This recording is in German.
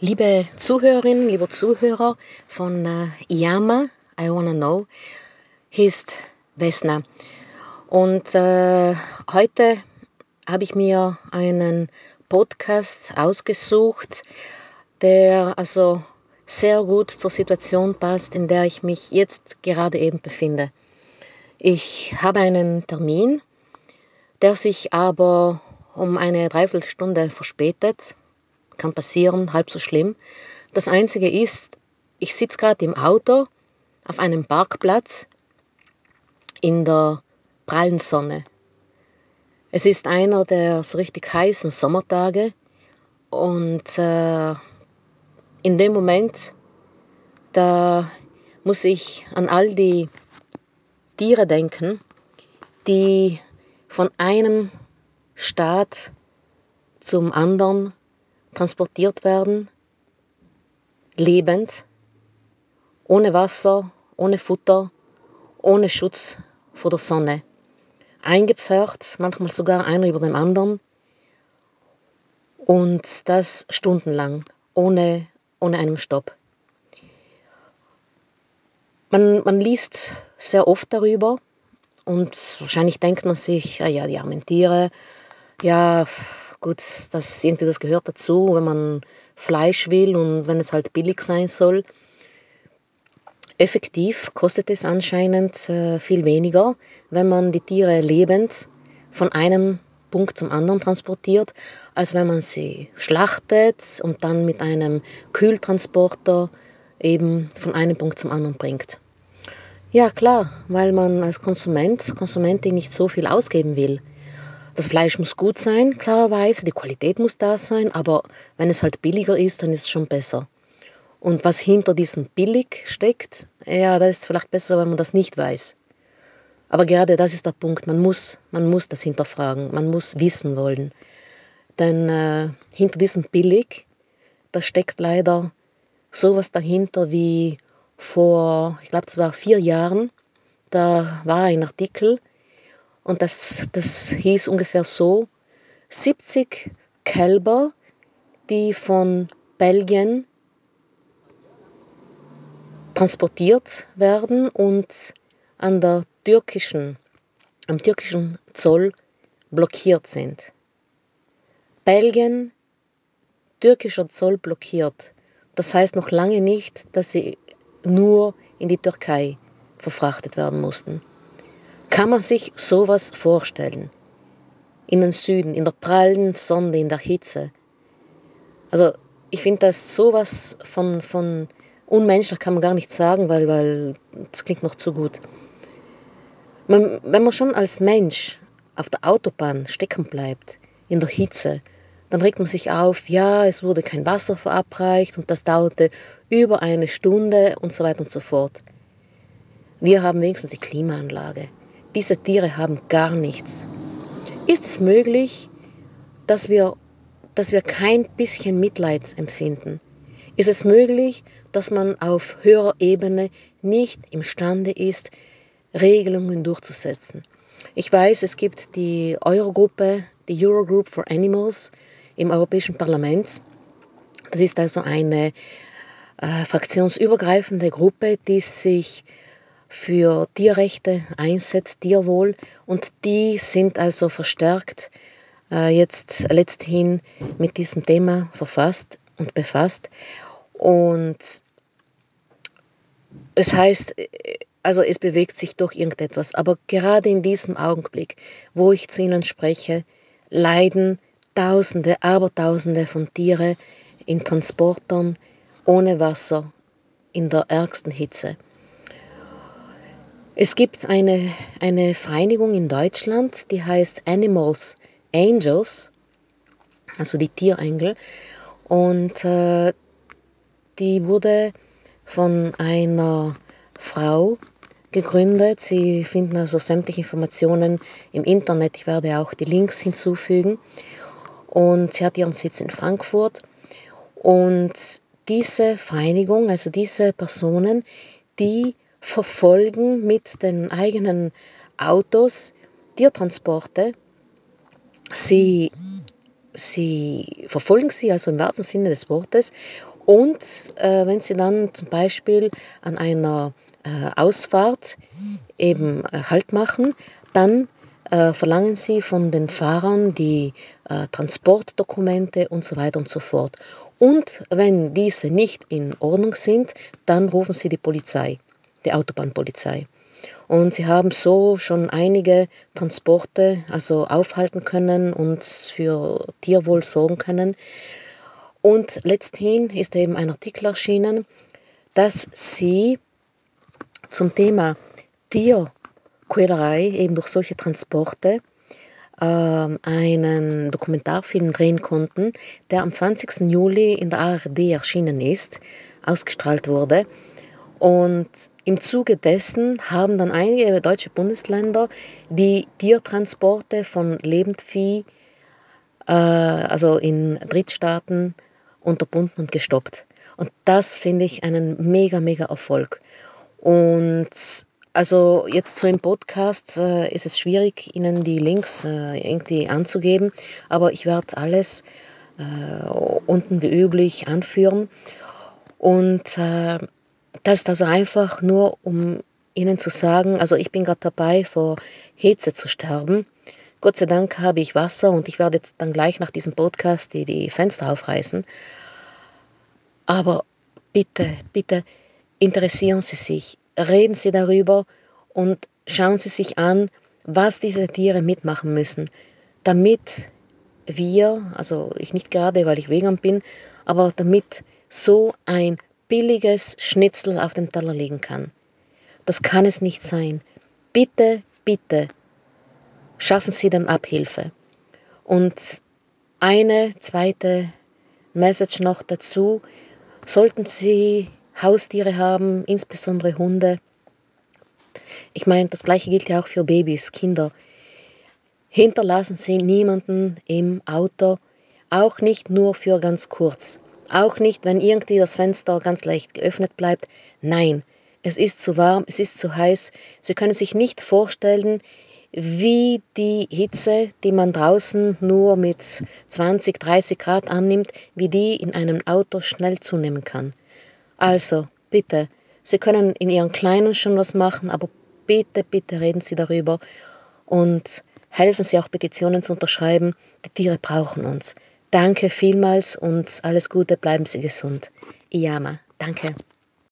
Liebe Zuhörerinnen, lieber Zuhörer von äh, Yama, I Wanna Know, hier ist Vesna. Und äh, heute habe ich mir einen Podcast ausgesucht, der also sehr gut zur Situation passt, in der ich mich jetzt gerade eben befinde. Ich habe einen Termin, der sich aber um eine Dreiviertelstunde verspätet. Kann passieren, halb so schlimm. Das Einzige ist, ich sitze gerade im Auto auf einem Parkplatz in der prallen Sonne. Es ist einer der so richtig heißen Sommertage und äh, in dem Moment, da muss ich an all die Tiere denken, die von einem Staat zum anderen transportiert werden, lebend, ohne Wasser, ohne Futter, ohne Schutz vor der Sonne, eingepfercht, manchmal sogar einer über dem anderen und das stundenlang, ohne, ohne einen Stopp. Man, man liest sehr oft darüber und wahrscheinlich denkt man sich, ja, ja, die armen Tiere, ja, gut, das, irgendwie das gehört dazu, wenn man Fleisch will und wenn es halt billig sein soll. Effektiv kostet es anscheinend äh, viel weniger, wenn man die Tiere lebend von einem Punkt zum anderen transportiert, als wenn man sie schlachtet und dann mit einem Kühltransporter eben von einem Punkt zum anderen bringt. Ja, klar, weil man als Konsument, Konsumentin nicht so viel ausgeben will. Das Fleisch muss gut sein, klarerweise, die Qualität muss da sein, aber wenn es halt billiger ist, dann ist es schon besser. Und was hinter diesem billig steckt, ja, das ist vielleicht besser, wenn man das nicht weiß. Aber gerade das ist der Punkt, man muss, man muss das hinterfragen, man muss wissen wollen. Denn äh, hinter diesem billig, da steckt leider sowas dahinter wie vor, ich glaube, es war vier Jahren, da war ein Artikel und das, das hieß ungefähr so, 70 Kälber, die von Belgien transportiert werden und an der türkischen, am türkischen Zoll blockiert sind. Belgien, türkischer Zoll blockiert. Das heißt noch lange nicht, dass sie nur in die Türkei verfrachtet werden mussten. Kann man sich sowas vorstellen? In den Süden, in der prallen Sonne, in der Hitze. Also ich finde das sowas von, von unmenschlich kann man gar nicht sagen, weil, weil das klingt noch zu gut. Man, wenn man schon als Mensch auf der Autobahn stecken bleibt, in der Hitze, dann regt man sich auf, ja, es wurde kein Wasser verabreicht und das dauerte über eine Stunde und so weiter und so fort. Wir haben wenigstens die Klimaanlage. Diese Tiere haben gar nichts. Ist es möglich, dass wir, dass wir kein bisschen Mitleid empfinden? Ist es möglich, dass man auf höherer Ebene nicht imstande ist, Regelungen durchzusetzen. Ich weiß, es gibt die Eurogruppe, die Eurogroup for Animals im Europäischen Parlament. Das ist also eine äh, fraktionsübergreifende Gruppe, die sich für Tierrechte einsetzt, Tierwohl. Und die sind also verstärkt äh, jetzt letzthin mit diesem Thema verfasst und befasst. Und es heißt, also es bewegt sich doch irgendetwas. Aber gerade in diesem Augenblick, wo ich zu Ihnen spreche, leiden Tausende, Abertausende von Tieren in Transportern ohne Wasser in der ärgsten Hitze. Es gibt eine, eine Vereinigung in Deutschland, die heißt Animals Angels, also die Tierengel. Und äh, die wurde von einer Frau gegründet. Sie finden also sämtliche Informationen im Internet. Ich werde auch die Links hinzufügen. Und sie hat ihren Sitz in Frankfurt. Und diese Vereinigung, also diese Personen, die verfolgen mit den eigenen Autos Tiertransporte. Sie, sie verfolgen sie also im wahrsten Sinne des Wortes. Und äh, wenn sie dann zum Beispiel an einer äh, Ausfahrt eben äh, Halt machen, dann äh, verlangen sie von den Fahrern die äh, Transportdokumente und so weiter und so fort. Und wenn diese nicht in Ordnung sind, dann rufen sie die Polizei, die Autobahnpolizei. Und sie haben so schon einige Transporte also aufhalten können und für Tierwohl sorgen können. Und letzthin ist eben ein Artikel erschienen, dass sie zum Thema Tierquälerei eben durch solche Transporte äh, einen Dokumentarfilm drehen konnten, der am 20. Juli in der ARD erschienen ist, ausgestrahlt wurde. Und im Zuge dessen haben dann einige deutsche Bundesländer die Tiertransporte von Lebendvieh, äh, also in Drittstaaten, unterbunden und gestoppt. Und das finde ich einen mega, mega Erfolg. Und also jetzt so im Podcast äh, ist es schwierig, Ihnen die Links äh, irgendwie anzugeben, aber ich werde alles äh, unten wie üblich anführen. Und äh, das ist also einfach nur, um Ihnen zu sagen, also ich bin gerade dabei, vor Hitze zu sterben. Gott sei Dank habe ich Wasser und ich werde jetzt dann gleich nach diesem Podcast die, die Fenster aufreißen. Aber bitte, bitte interessieren Sie sich, reden Sie darüber und schauen Sie sich an, was diese Tiere mitmachen müssen, damit wir, also ich nicht gerade, weil ich vegan bin, aber damit so ein billiges Schnitzel auf dem Teller liegen kann. Das kann es nicht sein. Bitte, bitte, schaffen Sie dem Abhilfe. Und eine zweite Message noch dazu. Sollten Sie Haustiere haben, insbesondere Hunde, ich meine, das gleiche gilt ja auch für Babys, Kinder. Hinterlassen Sie niemanden im Auto, auch nicht nur für ganz kurz. Auch nicht, wenn irgendwie das Fenster ganz leicht geöffnet bleibt. Nein, es ist zu warm, es ist zu heiß. Sie können sich nicht vorstellen, wie die Hitze, die man draußen nur mit 20, 30 Grad annimmt, wie die in einem Auto schnell zunehmen kann. Also, bitte, Sie können in Ihren Kleinen schon was machen, aber bitte, bitte reden Sie darüber und helfen Sie auch Petitionen zu unterschreiben. Die Tiere brauchen uns. Danke vielmals und alles Gute, bleiben Sie gesund. Iyama, danke.